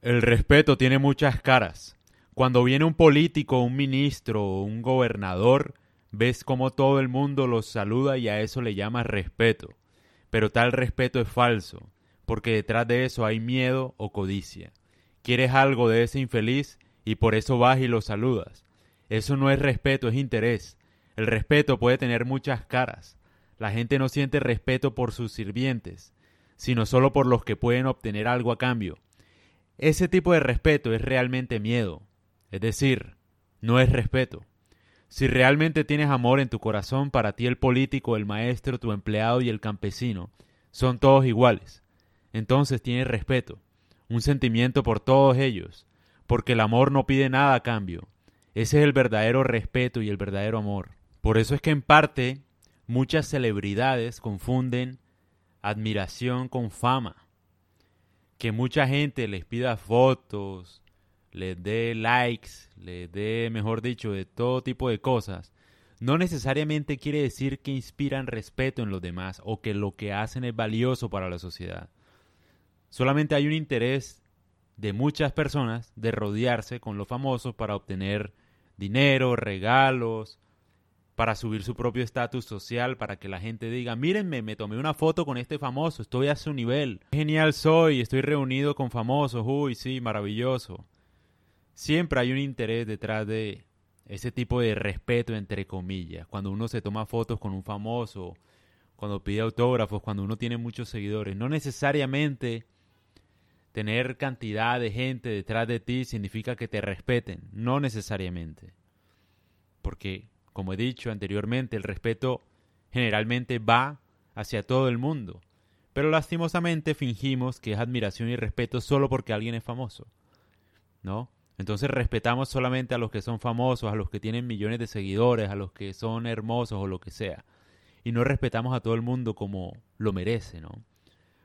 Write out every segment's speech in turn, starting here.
El respeto tiene muchas caras. Cuando viene un político, un ministro o un gobernador, ves cómo todo el mundo los saluda y a eso le llamas respeto. Pero tal respeto es falso, porque detrás de eso hay miedo o codicia. Quieres algo de ese infeliz y por eso vas y lo saludas. Eso no es respeto, es interés. El respeto puede tener muchas caras. La gente no siente respeto por sus sirvientes, sino solo por los que pueden obtener algo a cambio. Ese tipo de respeto es realmente miedo, es decir, no es respeto. Si realmente tienes amor en tu corazón, para ti el político, el maestro, tu empleado y el campesino son todos iguales. Entonces tienes respeto, un sentimiento por todos ellos, porque el amor no pide nada a cambio. Ese es el verdadero respeto y el verdadero amor. Por eso es que en parte muchas celebridades confunden admiración con fama que mucha gente les pida fotos, les dé likes, les dé, mejor dicho, de todo tipo de cosas, no necesariamente quiere decir que inspiran respeto en los demás o que lo que hacen es valioso para la sociedad. Solamente hay un interés de muchas personas de rodearse con los famosos para obtener dinero, regalos, para subir su propio estatus social, para que la gente diga, mírenme, me tomé una foto con este famoso, estoy a su nivel, genial soy, estoy reunido con famosos, uy, sí, maravilloso. Siempre hay un interés detrás de ese tipo de respeto, entre comillas, cuando uno se toma fotos con un famoso, cuando pide autógrafos, cuando uno tiene muchos seguidores. No necesariamente tener cantidad de gente detrás de ti significa que te respeten, no necesariamente. Porque como he dicho anteriormente, el respeto generalmente va hacia todo el mundo, pero lastimosamente fingimos que es admiración y respeto solo porque alguien es famoso, ¿no? Entonces respetamos solamente a los que son famosos, a los que tienen millones de seguidores, a los que son hermosos o lo que sea. Y no respetamos a todo el mundo como lo merece, ¿no?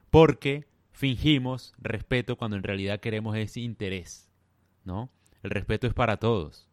Porque fingimos respeto cuando en realidad queremos ese interés, ¿no? El respeto es para todos.